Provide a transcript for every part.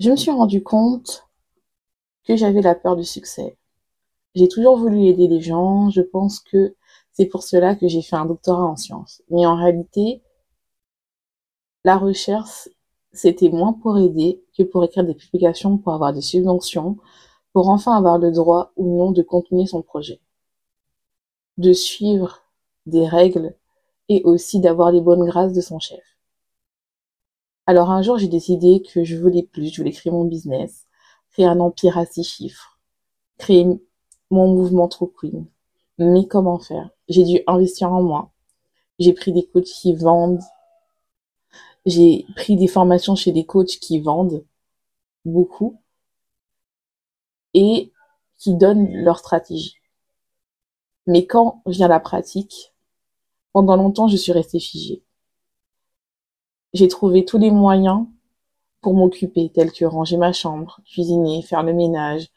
je me suis rendu compte que j'avais la peur du succès. J'ai toujours voulu aider les gens. Je pense que c'est pour cela que j'ai fait un doctorat en sciences. Mais en réalité, la recherche, c'était moins pour aider que pour écrire des publications, pour avoir des subventions, pour enfin avoir le droit ou non de continuer son projet. De suivre des règles et aussi d'avoir les bonnes grâces de son chef. Alors un jour, j'ai décidé que je voulais plus, je voulais créer mon business, créer un empire à six chiffres, créer mon mouvement True Queen. Mais comment faire? J'ai dû investir en moi. J'ai pris des coachs qui vendent. J'ai pris des formations chez des coachs qui vendent beaucoup et qui donnent leur stratégie. Mais quand vient la pratique, pendant longtemps, je suis restée figée. J'ai trouvé tous les moyens pour m'occuper, tels que ranger ma chambre, cuisiner, faire le ménage,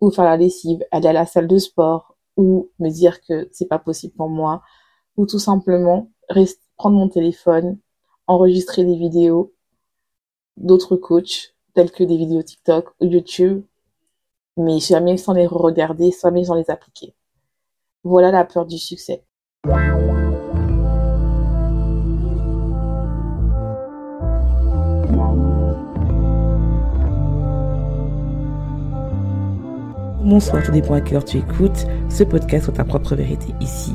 ou faire la lessive, aller à la salle de sport, ou me dire que c'est pas possible pour moi, ou tout simplement prendre mon téléphone, enregistrer des vidéos d'autres coachs, tels que des vidéos TikTok ou YouTube, mais jamais sans les regarder, jamais sans les appliquer. Voilà la peur du succès. Bonsoir, tout dépend à quelle tu écoutes ce podcast sur ta propre vérité. Ici,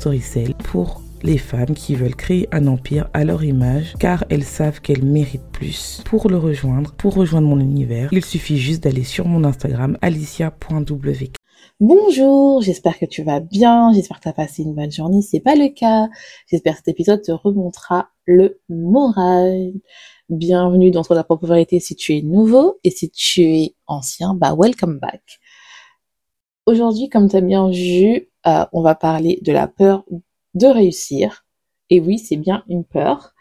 Pour les femmes qui veulent créer un empire à leur image car elles savent qu'elles méritent plus. Pour le rejoindre, pour rejoindre mon univers, il suffit juste d'aller sur mon Instagram alicia.wk. Bonjour, j'espère que tu vas bien, j'espère que tu as passé une bonne journée, c'est pas le cas. J'espère que cet épisode te remontera le moral. Bienvenue dans ta propre vérité si tu es nouveau et si tu es ancien, bah welcome back. Aujourd'hui, comme tu as bien vu, euh, on va parler de la peur de réussir. Et oui, c'est bien une peur.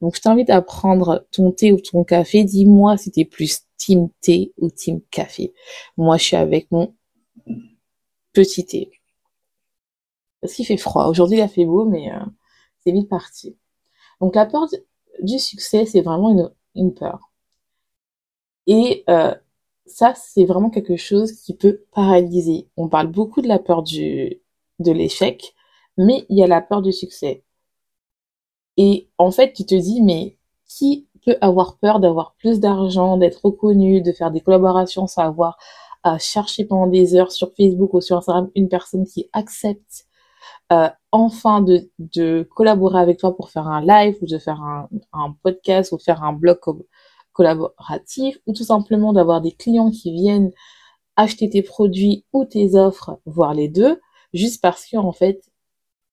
Donc, je t'invite à prendre ton thé ou ton café. Dis-moi si tu es plus team thé ou team café. Moi, je suis avec mon petit thé. Parce qu'il fait froid. Aujourd'hui, il a fait beau, mais euh, c'est vite parti. Donc, la peur du succès, c'est vraiment une, peur. Et euh, ça, c'est vraiment quelque chose qui peut paralyser. On parle beaucoup de la peur du, de l'échec, mais il y a la peur du succès. Et en fait, tu te dis, mais qui peut avoir peur d'avoir plus d'argent, d'être reconnu, de faire des collaborations sans avoir à chercher pendant des heures sur Facebook ou sur Instagram une personne qui accepte euh, enfin de, collaborer avec toi pour faire un live ou de faire un, un podcast ou faire un blog collaboratif ou tout simplement d'avoir des clients qui viennent acheter tes produits ou tes offres, voire les deux, juste parce que en fait,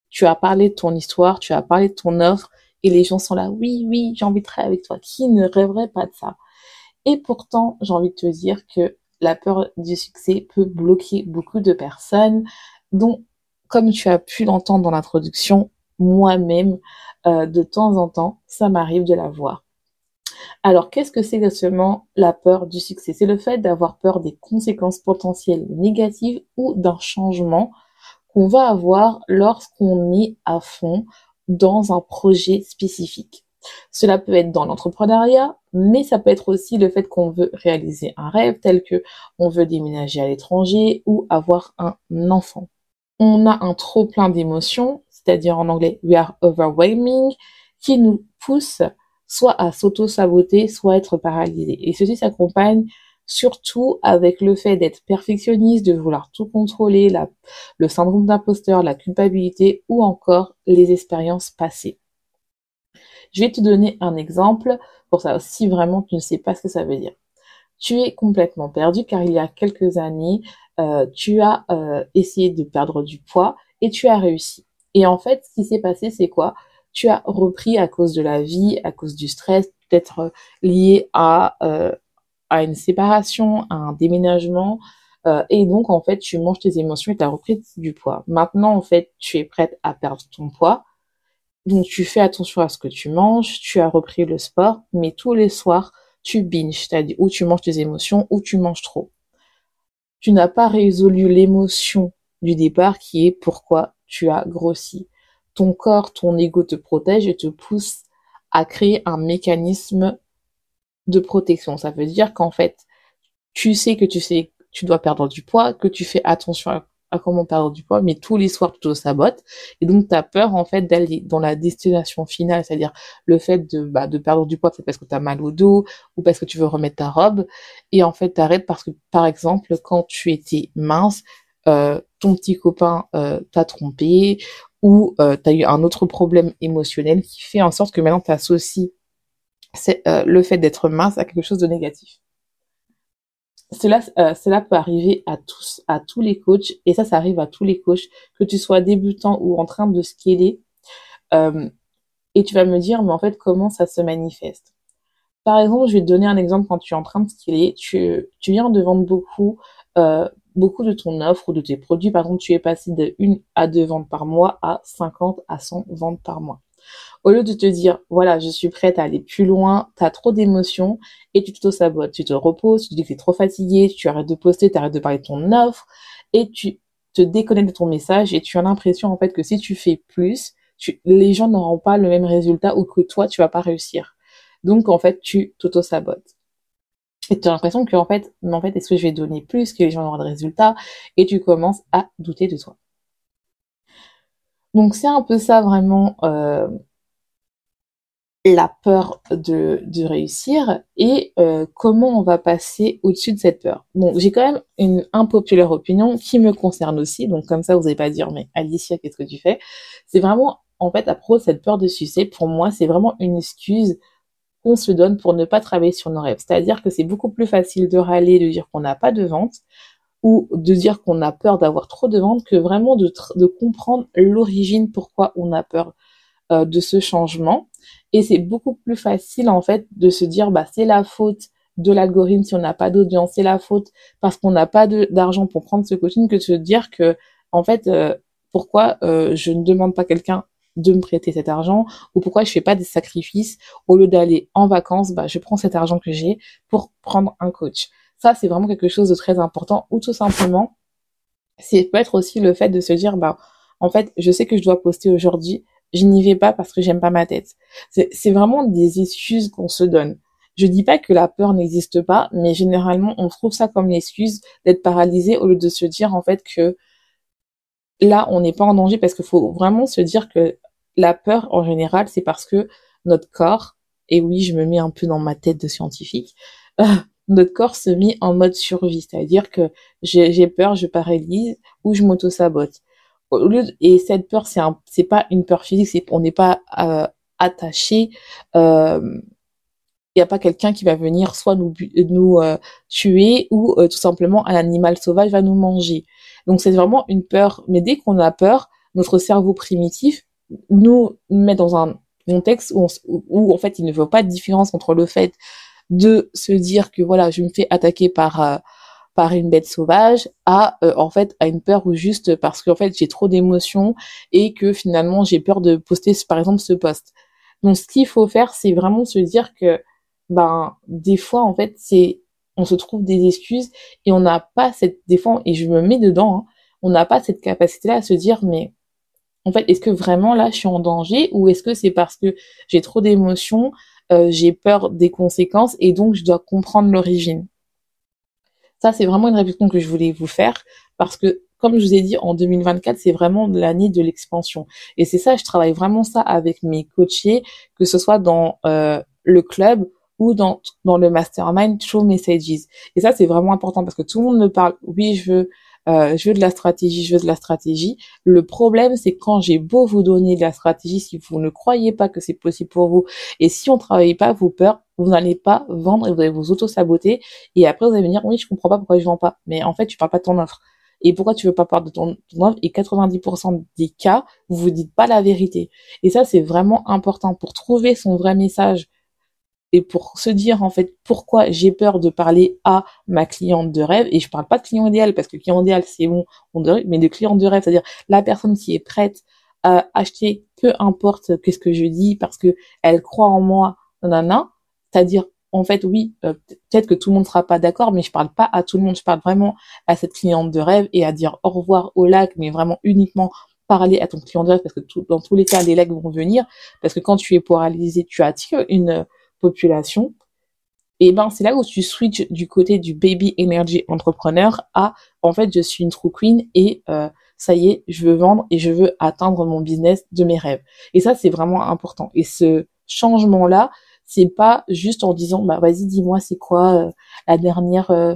tu as parlé de ton histoire, tu as parlé de ton offre et les gens sont là, oui, oui, j'ai envie avec toi. Qui ne rêverait pas de ça? Et pourtant, j'ai envie de te dire que la peur du succès peut bloquer beaucoup de personnes, dont, comme tu as pu l'entendre dans l'introduction, moi-même, euh, de temps en temps, ça m'arrive de la voir. Alors, qu'est-ce que c'est exactement la peur du succès? C'est le fait d'avoir peur des conséquences potentielles négatives ou d'un changement qu'on va avoir lorsqu'on est à fond dans un projet spécifique. Cela peut être dans l'entrepreneuriat, mais ça peut être aussi le fait qu'on veut réaliser un rêve tel que on veut déménager à l'étranger ou avoir un enfant. On a un trop plein d'émotions, c'est-à-dire en anglais we are overwhelming, qui nous pousse soit à s'auto-saboter, soit être paralysé. Et ceci s'accompagne surtout avec le fait d'être perfectionniste, de vouloir tout contrôler, le syndrome d'imposteur, la culpabilité ou encore les expériences passées. Je vais te donner un exemple pour ça si vraiment tu ne sais pas ce que ça veut dire. Tu es complètement perdu car il y a quelques années, euh, tu as euh, essayé de perdre du poids et tu as réussi. Et en fait, ce qui s'est passé, c'est quoi? Tu as repris à cause de la vie, à cause du stress, peut-être euh, lié à, à une séparation, à un déménagement, euh, et donc en fait tu manges tes émotions et tu as repris du poids. Maintenant en fait tu es prête à perdre ton poids, donc tu fais attention à ce que tu manges, tu as repris le sport, mais tous les soirs tu binges, c'est-à-dire où tu manges tes émotions, ou tu manges trop. Tu n'as pas résolu l'émotion du départ qui est pourquoi tu as grossi. Ton corps, ton ego te protège et te pousse à créer un mécanisme de protection. Ça veut dire qu'en fait, tu sais que tu sais, tu dois perdre du poids, que tu fais attention à, comment perdre du poids, mais tous les soirs, tu te sabotes. Et donc, tu as peur, en fait, d'aller dans la destination finale, c'est-à-dire le fait de, bah, de perdre du poids, c'est parce que tu as mal au dos ou parce que tu veux remettre ta robe. Et en fait, t'arrêtes parce que, par exemple, quand tu étais mince, euh, ton petit copain euh, t'a trompé ou euh, tu as eu un autre problème émotionnel qui fait en sorte que maintenant tu associes euh, le fait d'être mince à quelque chose de négatif. Cela, euh, cela peut arriver à tous, à tous les coachs, et ça, ça arrive à tous les coachs, que tu sois débutant ou en train de scaler. Euh, et tu vas me dire, mais en fait, comment ça se manifeste? Par exemple, je vais te donner un exemple quand tu es en train de scaler. Tu, tu viens de vendre beaucoup, euh, beaucoup de ton offre ou de tes produits. Par exemple, tu es passé de 1 à 2 ventes par mois à 50 à 100 ventes par mois. Au lieu de te dire, voilà, je suis prête à aller plus loin, tu as trop d'émotions et tu t'auto-sabotes. Tu te reposes, tu te dis que tu es trop fatigué, tu arrêtes de poster, tu arrêtes de parler de ton offre et tu te déconnectes de ton message et tu as l'impression en fait que si tu fais plus, les gens n'auront pas le même résultat ou que toi, tu vas pas réussir. Donc en fait, tu t'auto-sabotes. Et tu as l'impression que en fait, en fait, est-ce que je vais donner plus, que les gens auront de résultats Et tu commences à douter de toi. Donc c'est un peu ça vraiment euh, la peur de, réussir et euh, comment on va passer au-dessus de cette peur. Bon, j'ai quand même une impopulaire opinion qui me concerne aussi, donc comme ça vous n'allez pas dire mais Alicia qu'est-ce que tu fais? C'est vraiment en fait à propos cette peur de succès, pour moi c'est vraiment une excuse qu'on se donne pour ne pas travailler sur nos rêves. C'est-à-dire que c'est beaucoup plus facile de râler, de dire qu'on n'a pas de vente, ou de dire qu'on a peur d'avoir trop de ventes que vraiment de, de comprendre l'origine pourquoi on a peur euh, de ce changement. Et c'est beaucoup plus facile en fait de se dire bah c'est la faute de l'algorithme si on n'a pas d'audience, c'est la faute parce qu'on n'a pas d'argent pour prendre ce coaching que de se dire que en fait euh, pourquoi euh, je ne demande pas quelqu'un de me prêter cet argent ou pourquoi je fais pas des sacrifices au lieu d'aller en vacances bah je prends cet argent que j'ai pour prendre un coach ça, c'est vraiment quelque chose de très important. Ou tout simplement, c'est peut être aussi le fait de se dire, bah, en fait, je sais que je dois poster aujourd'hui, je n'y vais pas parce que j'aime pas ma tête. C'est vraiment des excuses qu'on se donne. Je dis pas que la peur n'existe pas, mais généralement, on trouve ça comme l'excuse d'être paralysé au lieu de se dire, en fait, que là, on n'est pas en danger parce qu'il faut vraiment se dire que la peur, en général, c'est parce que notre corps, et oui, je me mets un peu dans ma tête de scientifique, notre corps se met en mode survie, c'est-à-dire que j'ai peur, je paralyse ou je m'auto-sabote. Et cette peur, c'est c'est pas une peur physique, on n'est pas euh, attaché. Il euh, n'y a pas quelqu'un qui va venir soit nous nous euh, tuer ou tout simplement un animal sauvage va nous manger. Donc c'est vraiment une peur. Mais dès qu'on a peur, notre cerveau primitif nous met dans un contexte où, où en fait il ne veut pas de différence entre le fait de se dire que voilà, je me fais attaquer par par une bête sauvage à euh, en fait à une peur ou juste parce qu'en fait j'ai trop d'émotions et que finalement j'ai peur de poster par exemple ce post. Donc ce qu'il faut faire c'est vraiment se dire que ben des fois en fait c'est on se trouve des excuses et on n'a pas cette des et je me mets dedans hein, on n'a pas cette capacité là à se dire mais en fait est-ce que vraiment là je suis en danger ou est-ce que c'est parce que j'ai trop d'émotions euh, j'ai peur des conséquences et donc je dois comprendre l'origine? Ça, c'est vraiment une réflexion que je voulais vous faire parce que, comme je vous ai dit, en 2024, c'est vraiment l'année de l'expansion. Et c'est ça, je travaille vraiment ça avec mes coachés, que ce soit dans euh, le club ou dans, dans le mastermind Show Messages. Et ça, c'est vraiment important parce que tout le monde me parle, oui, je veux euh, je veux de la stratégie, je veux de la stratégie. Le problème, c'est quand j'ai beau vous donner de la stratégie, si vous ne croyez pas que c'est possible pour vous, et si on travaille pas vos peurs, vous n'allez pas vendre et vous allez vous auto-saboter. Et après, vous allez venir, oui, je comprends pas pourquoi je vends pas. Mais en fait, tu parles pas de ton offre. Et pourquoi tu veux pas parler de ton, ton offre? Et 90% des cas, vous vous dites pas la vérité. Et ça, c'est vraiment important pour trouver son vrai message et pour se dire en fait pourquoi j'ai peur de parler à ma cliente de rêve et je parle pas de client idéal parce que client idéal c'est bon on mais de client de rêve c'est-à-dire la personne qui est prête à acheter peu importe qu'est-ce que je dis parce que elle croit en moi nanana c'est-à-dire en fait oui euh, peut-être que tout le monde sera pas d'accord mais je parle pas à tout le monde je parle vraiment à cette cliente de rêve et à dire au revoir au lac mais vraiment uniquement parler à ton client de rêve parce que dans tous les cas les lacs vont venir parce que quand tu es paralysé tu attires une population, et ben c'est là où tu switches du côté du baby energy entrepreneur à en fait je suis une true queen et euh, ça y est je veux vendre et je veux atteindre mon business de mes rêves. Et ça c'est vraiment important. Et ce changement là c'est pas juste en disant bah vas-y dis-moi c'est quoi euh, la dernière euh,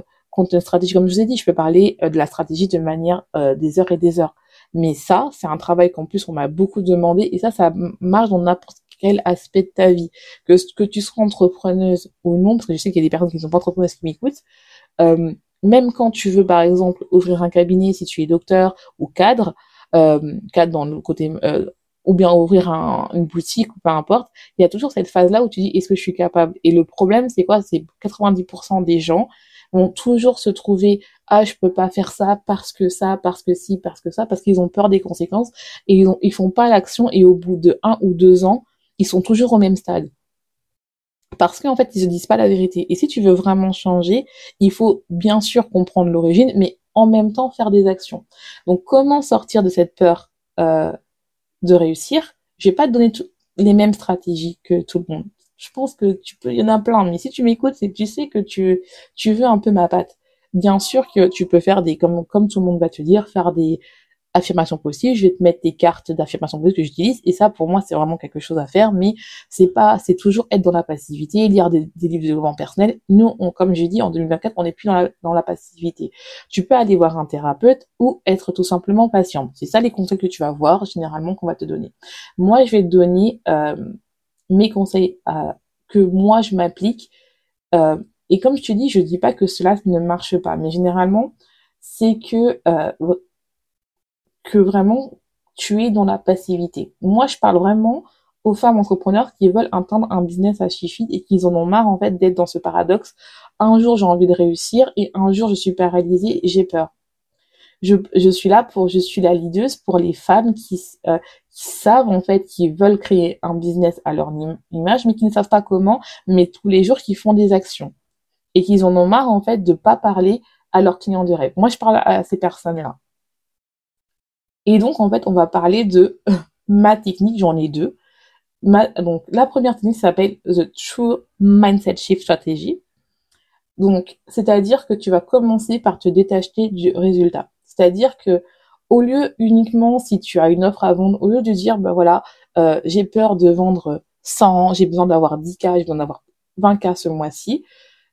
stratégie. Comme je vous ai dit je peux parler euh, de la stratégie de manière des heures et des heures. Mais ça c'est un travail qu'en plus on m'a beaucoup demandé et ça ça marche dans n'importe quel aspect de ta vie, que, que tu sois entrepreneuse ou non, parce que je sais qu'il y a des personnes qui ne sont pas entrepreneuses qui m'écoutent, euh, même quand tu veux par exemple ouvrir un cabinet si tu es docteur ou cadre, euh, cadre dans le côté euh, ou bien ouvrir un, une boutique ou peu importe, il y a toujours cette phase là où tu dis est-ce que je suis capable? Et le problème c'est quoi? C'est 90% des gens vont toujours se trouver ah je peux pas faire ça parce que ça parce que si parce que ça parce qu'ils ont peur des conséquences et ils ont, ils font pas l'action et au bout de un ou deux ans ils sont toujours au même stade. Parce qu'en fait, ils se disent pas la vérité. Et si tu veux vraiment changer, il faut bien sûr comprendre l'origine, mais en même temps faire des actions. Donc, comment sortir de cette peur euh, de réussir? Je vais pas te donner les mêmes stratégies que tout le monde. Je pense que tu peux, il y en a plein. Mais si tu m'écoutes, c'est que tu sais que tu tu veux un peu ma patte. Bien sûr que tu peux faire des comme comme tout le monde va te dire, faire des affirmation possible, je vais te mettre des cartes d'affirmation possible que j'utilise et ça pour moi c'est vraiment quelque chose à faire mais c'est pas c'est toujours être dans la passivité, lire des, livres de développement personnel. Nous on, comme j'ai dit en 2024, on n'est plus dans la, dans la passivité. Tu peux aller voir un thérapeute ou être tout simplement patient. C'est ça les conseils que tu vas voir généralement qu'on va te donner. Moi je vais te donner euh, mes conseils euh, que moi je m'applique euh, et comme je te dis, je dis pas que cela ne marche pas, mais généralement c'est que que vraiment tu es dans la passivité. Moi, je parle vraiment aux femmes entrepreneurs qui veulent atteindre un business à chiffre et qui en ont marre en fait d'être dans ce paradoxe. Un jour j'ai envie de réussir et un jour je suis paralysée et j'ai peur. Je, je, suis là pour, je suis la leaduse pour les femmes qui, euh, savent en fait, qui veulent créer un business à leur image, mais qui ne savent pas comment, mais tous les jours qui font des actions et qui en ont marre en fait de pas parler à leurs clients de rêve. Moi, je parle à ces personnes-là. Et donc, en fait, on va parler de ma technique, j'en ai deux. donc, la première technique s'appelle The True Mindset Shift Strategy. Donc, c'est-à-dire que tu vas commencer par te détacher du résultat. C'est-à-dire que, au lieu uniquement, si tu as une offre à vendre, au lieu de dire, ben voilà, euh, j'ai peur de vendre 100, j'ai besoin d'avoir 10K, j'ai besoin d'avoir 20K ce mois-ci,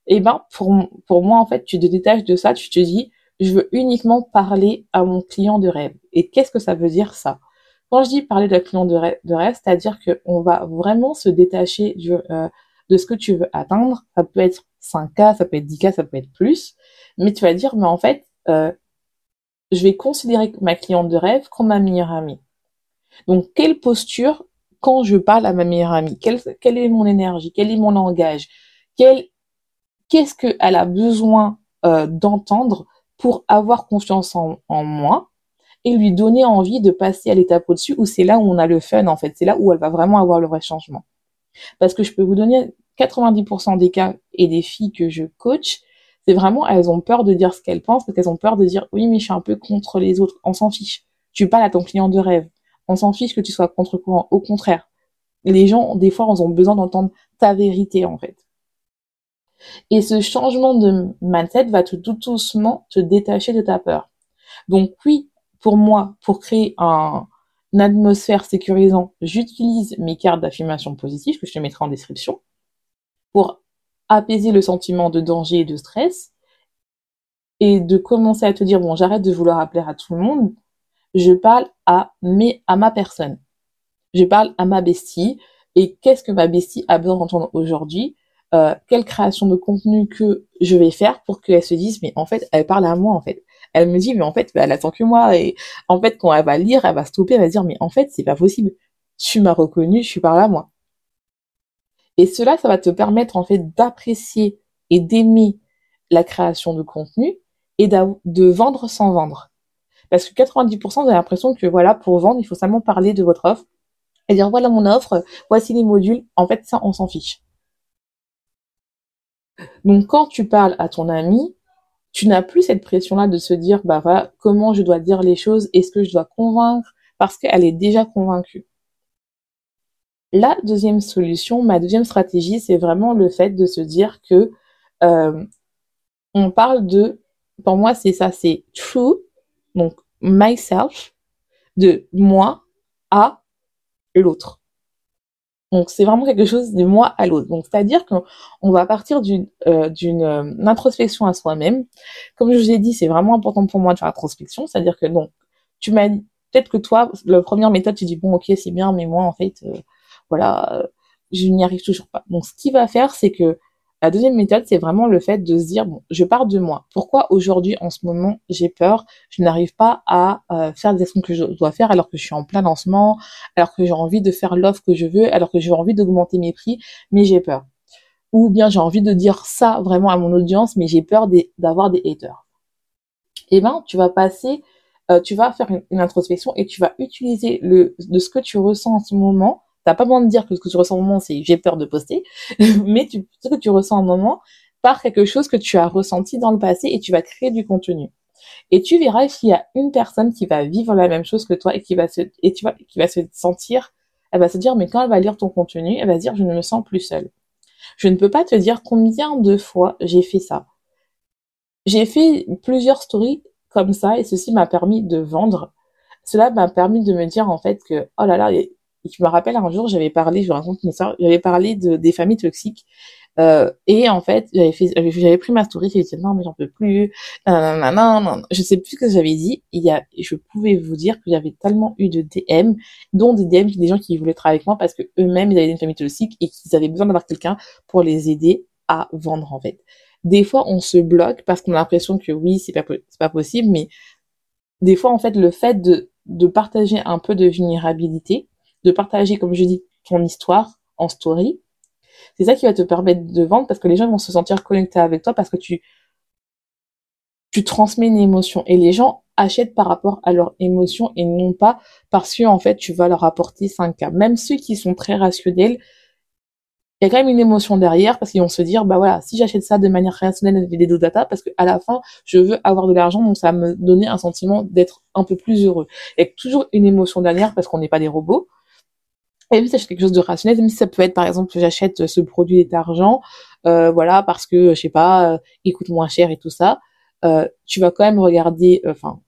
eh ben, pour, pour moi, en fait, tu te détaches de ça, tu te dis, je veux uniquement parler à mon client de rêve. Et qu'est-ce que ça veut dire ça? Quand je dis parler de client de rêve, c'est-à-dire qu'on va vraiment se détacher euh, de ce que tu veux atteindre. Ça peut être 5K, ça peut être 10K, ça peut être plus. Mais tu vas dire, mais en fait, euh, je vais considérer ma cliente de rêve comme ma meilleure amie. Donc, quelle posture quand je parle à ma meilleure amie? Quelle, quelle est mon énergie? Quel est mon langage? Qu'est-ce qu'elle a besoin euh, d'entendre pour avoir confiance en, moi et lui donner envie de passer à l'étape au-dessus où c'est là où on a le fun en fait, c'est là où elle va vraiment avoir le vrai changement. Parce que je peux vous donner 90% des cas et des filles que je coach, c'est vraiment elles ont peur de dire ce qu'elles pensent parce qu'elles ont peur de dire oui mais je suis un peu contre les autres, on s'en fiche. Tu parles à ton client de rêve, on s'en fiche que tu sois contre courant, au contraire. Les gens des fois ils ont besoin d'entendre ta vérité en fait. Et ce changement de mindset va tout doucement te détacher de ta peur. Donc oui, pour moi, pour créer un, une atmosphère sécurisante, j'utilise mes cartes d'affirmation positive que je te mettrai en description pour apaiser le sentiment de danger et de stress et de commencer à te dire bon j'arrête de vouloir appeler à tout le monde. Je parle à mes à ma personne. Je parle à ma bestie. Et qu'est-ce que ma bestie a besoin d'entendre aujourd'hui? Euh, quelle création de contenu que je vais faire pour qu'elle se dise mais en fait elle parle à moi en fait elle me dit mais en fait bah, elle attend que moi et en fait quand elle va lire elle va stopper elle va se dire mais en fait c'est pas possible tu m'as reconnu je suis là moi Et cela, ça va te permettre en fait d'apprécier et d'aimer la création de contenu et de vendre sans vendre. Parce que 90% vous avez l'impression que voilà, pour vendre, il faut seulement parler de votre offre et dire voilà mon offre, voici les modules. En fait, ça, on s'en fiche. Donc, quand tu parles à ton ami, tu n'as plus cette pression-là de se dire, bah comment je dois dire les choses, est-ce que je dois convaincre, parce qu'elle est déjà convaincue. La deuxième solution, ma deuxième stratégie, c'est vraiment le fait de se dire que euh, on parle de, pour moi, c'est ça, c'est true, donc myself, de moi à l'autre. Donc c'est vraiment quelque chose de moi à l'autre. Donc c'est-à-dire qu'on va partir d'une euh, d'une euh, introspection à soi-même. Comme je vous ai dit, c'est vraiment important pour moi de faire l'introspection, c'est-à-dire que donc tu m'as peut-être que toi, la première méthode, tu dis bon ok c'est bien, mais moi en fait euh, voilà, je n'y arrive toujours pas. Donc ce qu'il va faire, c'est que la deuxième méthode, c'est vraiment le fait de se dire, bon, je pars de moi. Pourquoi aujourd'hui, en ce moment, j'ai peur, je n'arrive pas à euh, faire des actions que je dois faire alors que je suis en plein lancement, alors que j'ai envie de faire l'offre que je veux, alors que j'ai envie d'augmenter mes prix, mais j'ai peur. Ou bien j'ai envie de dire ça vraiment à mon audience, mais j'ai peur d'avoir des haters. Eh ben, tu vas passer, euh, tu vas faire une, introspection et tu vas utiliser le de ce que tu ressens en ce moment T'as pas besoin de dire que ce que tu ressens au moment, c'est j'ai peur de poster, mais tu, ce que tu ressens au moment par quelque chose que tu as ressenti dans le passé et tu vas créer du contenu. Et tu verras qu'il y a une personne qui va vivre la même chose que toi et qui va se, et tu vois, qui va se sentir, elle va se dire, mais quand elle va lire ton contenu, elle va se dire, je ne me sens plus seule. Je ne peux pas te dire combien de fois j'ai fait ça. J'ai fait plusieurs stories comme ça et ceci m'a permis de vendre. Cela m'a permis de me dire en fait que, oh là là, et je me rappelle un jour, j'avais parlé, je vous raconte une histoire, j'avais parlé de, des familles toxiques. Euh, et en fait, j'avais fait, j'avais pris ma story, j'ai dit non mais j'en peux plus, non, non, non, je sais plus ce que j'avais dit. Il y a, je pouvais vous dire que j'avais tellement eu de DM, dont des DM des gens qui voulaient travailler avec moi parce que eux-mêmes ils avaient une famille toxique et qu'ils avaient besoin d'avoir quelqu'un pour les aider à vendre en fait. Des fois, on se bloque parce qu'on a l'impression que oui, c'est pas, pas possible, mais des fois en fait le fait de de partager un peu de vulnérabilité, de partager, comme je dis, ton histoire en story. C'est ça qui va te permettre de vendre parce que les gens vont se sentir connectés avec toi parce que tu, tu transmets une émotion et les gens achètent par rapport à leur émotion et non pas parce que en fait tu vas leur apporter 5 cas. Même ceux qui sont très rationnels, il y a quand même une émotion derrière parce qu'ils vont se dire bah voilà si j'achète ça de manière rationnelle avec des data parce que à la fin je veux avoir de l'argent donc ça va me donner un sentiment d'être un peu plus heureux. Il y a toujours une émotion derrière parce qu'on n'est pas des robots et même si quelque chose de rationnel, si ça peut être par exemple j'achète ce produit d'argent, euh, voilà parce que je sais pas, euh, il coûte moins cher et tout ça, euh, tu vas quand même regarder, euh, enfin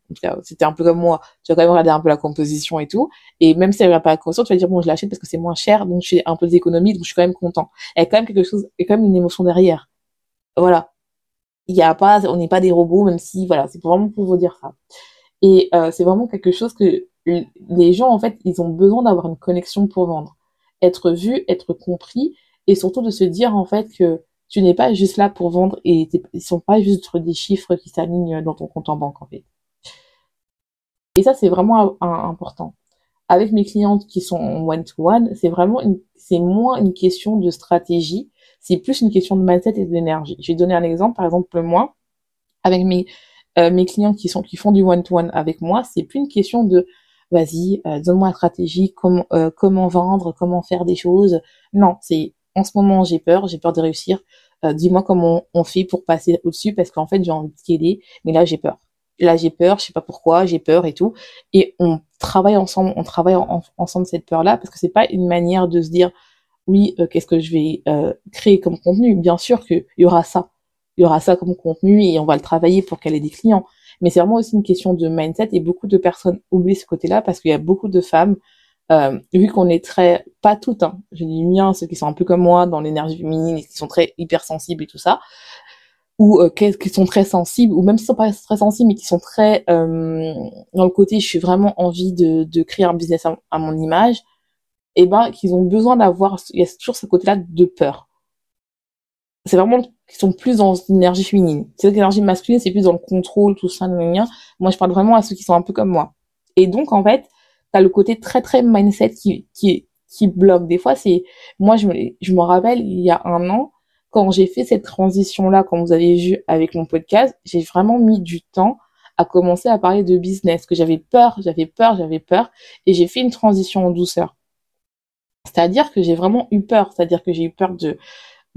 c'était un peu comme moi, tu vas quand même regarder un peu la composition et tout, et même si elle va pas conscient, tu vas dire bon je l'achète parce que c'est moins cher, donc je fais un peu d'économie, donc je suis quand même content. Il y a quand même quelque chose, il y a quand même une émotion derrière. Voilà. Il y a pas, on n'est pas des robots, même si voilà, c'est vraiment pour vous dire ça. Et euh, c'est vraiment quelque chose que les gens, en fait, ils ont besoin d'avoir une connexion pour vendre. Être vu, être compris, et surtout de se dire, en fait, que tu n'es pas juste là pour vendre et ils sont pas juste des chiffres qui s'alignent dans ton compte en banque, en fait. Et ça, c'est vraiment important. Avec mes clientes qui sont one-to-one, c'est vraiment c'est moins une question de stratégie, c'est plus une question de mindset et d'énergie. Je vais donner un exemple. Par exemple, moi, avec mes, euh, mes clients qui sont, qui font du one-to-one avec moi, c'est plus une question de vas-y, euh, donne-moi la stratégie, comment, euh, comment vendre, comment faire des choses. Non, c'est en ce moment j'ai peur, j'ai peur de réussir. Euh, dis-moi comment on, fait pour passer au-dessus parce qu'en fait j'ai envie de t'aider, mais là j'ai peur. Là j'ai peur, je sais pas pourquoi, j'ai peur et tout. Et on travaille ensemble, on travaille ensemble cette peur-là parce que c'est pas une manière de se dire oui, qu'est-ce que je vais créer comme contenu. Bien sûr qu'il y aura ça, il y aura ça comme contenu et on va le travailler pour qu'elle ait des clients mais c'est vraiment aussi une question de mindset et beaucoup de personnes oublient ce côté-là parce qu'il y a beaucoup de femmes, euh, vu qu'on est très, pas toutes, hein, je dis bien ceux qui sont un peu comme moi dans l'énergie féminine et qui sont très hypersensibles et tout ça, ou euh, qui sont très sensibles, ou même s'ils sont pas très sensibles, mais qui sont très euh, dans le côté, je suis vraiment envie de, créer un business à, mon image, et eh ben qu'ils ont besoin d'avoir, il y a toujours ce côté-là de peur. C'est vraiment qui sont plus dans l'énergie féminine. C'est l'énergie masculine, c'est plus dans le contrôle, tout ça, Moi, je parle vraiment à ceux qui sont un peu comme moi. Et donc, en fait, t'as le côté très, très mindset qui, qui qui bloque. Des fois, c'est, moi, je me, je me rappelle, il y a un an, quand j'ai fait cette transition-là, comme vous avez vu avec mon podcast, j'ai vraiment mis du temps à commencer à parler de business, que j'avais peur, j'avais peur, j'avais peur, et j'ai fait une transition en douceur. C'est-à-dire que j'ai vraiment eu peur, c'est-à-dire que j'ai eu peur de,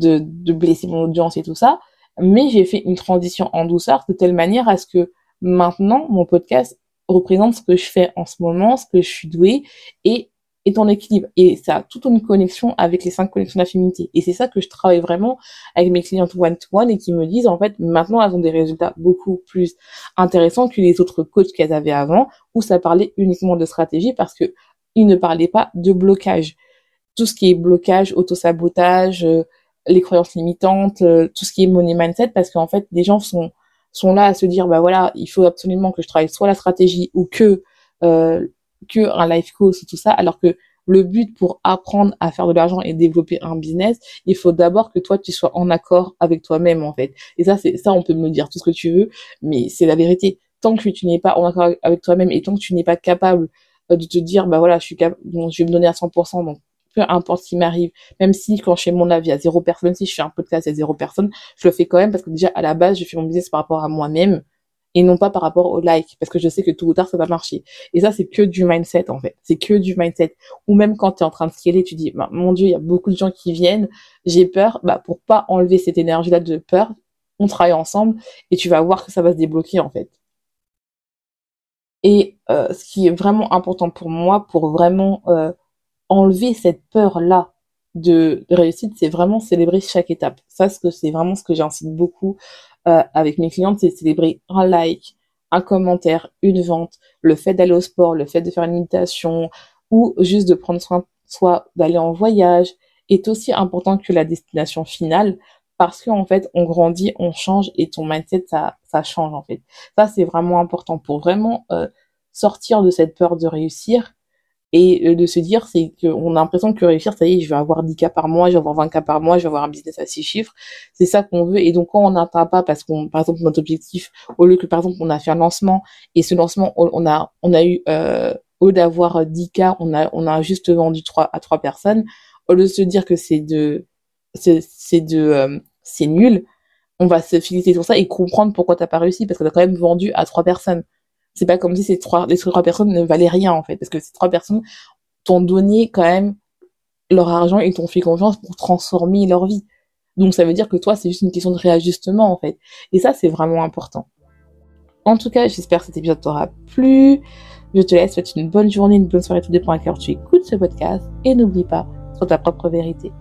de, de blesser mon audience et tout ça, mais j'ai fait une transition en douceur de telle manière à ce que maintenant, mon podcast représente ce que je fais en ce moment, ce que je suis douée, et est en équilibre. Et ça a toute une connexion avec les cinq connexions d'affinité. Et c'est ça que je travaille vraiment avec mes clientes one-to-one et qui me disent, en fait, maintenant, elles ont des résultats beaucoup plus intéressants que les autres coachs qu'elles avaient avant, où ça parlait uniquement de stratégie parce que ils ne parlaient pas de blocage. Tout ce qui est blocage, auto-sabotage, euh, les croyances limitantes, euh, tout ce qui est money mindset, parce qu'en fait, des gens sont sont là à se dire, bah voilà, il faut absolument que je travaille soit la stratégie ou que euh, que un life coach et tout ça, alors que le but pour apprendre à faire de l'argent et développer un business, il faut d'abord que toi tu sois en accord avec toi-même en fait. Et ça c'est ça on peut me dire tout ce que tu veux, mais c'est la vérité. Tant que tu n'es pas en accord avec toi-même et tant que tu n'es pas capable euh, de te dire bah voilà, je suis capable je vais me donner à 100% donc peu importe ce qui m'arrive, même si quand je fais mon avis à zéro personne, si je fais un podcast à zéro personne, je le fais quand même parce que déjà à la base, je fais mon business par rapport à moi-même et non pas par rapport au like parce que je sais que tôt ou tard ça va marcher. Et ça c'est que du mindset en fait. C'est que du mindset. Ou même quand tu es en train de scaler tu dis bah, mon dieu il y a beaucoup de gens qui viennent j'ai peur. Bah pour pas enlever cette énergie là de peur on travaille ensemble et tu vas voir que ça va se débloquer en fait. Et euh, ce qui est vraiment important pour moi pour vraiment euh, enlever cette peur là de, de réussite c'est vraiment célébrer chaque étape ça c'est vraiment ce que j'incite beaucoup euh, avec mes clientes, c'est célébrer un like, un commentaire, une vente, le fait d'aller au sport, le fait de faire une méditation ou juste de prendre soin de soi, d'aller en voyage est aussi important que la destination finale parce qu'en fait on grandit, on change et ton mindset ça ça change en fait. Ça c'est vraiment important pour vraiment euh, sortir de cette peur de réussir et euh, de se dire c'est qu'on a l'impression que réussir ça y est je vais avoir 10 cas par mois je vais avoir 20 cas par mois je vais avoir un business à 6 chiffres. C'est ça qu'on veut. Et donc quand on n'atteint pas parce qu'on par exemple notre objectif au lieu que par exemple on a fait un lancement et ce lancement on a on a eu euh, au lieu d'avoir 10 cas on a on a juste vendu 3 à 3 personnes au lieu de se dire que c'est de c'est c'est de euh, c'est nul on va se féliciter sur ça et comprendre pourquoi t'as pas réussi parce que t'as quand même vendu à 3 personnes c'est pas comme si ces trois, les trois personnes ne valaient rien, en fait. Parce que ces trois personnes t'ont donné quand même leur argent et t'ont fait confiance pour transformer leur vie. Donc ça veut dire que toi, c'est juste une question de réajustement, en fait. Et ça, c'est vraiment important. En tout cas, j'espère que cet épisode t'aura plu. Je te laisse, souhaite une bonne journée, une bonne soirée, tout dépend à quelle heure tu écoutes ce podcast. Et n'oublie pas, sur ta propre vérité.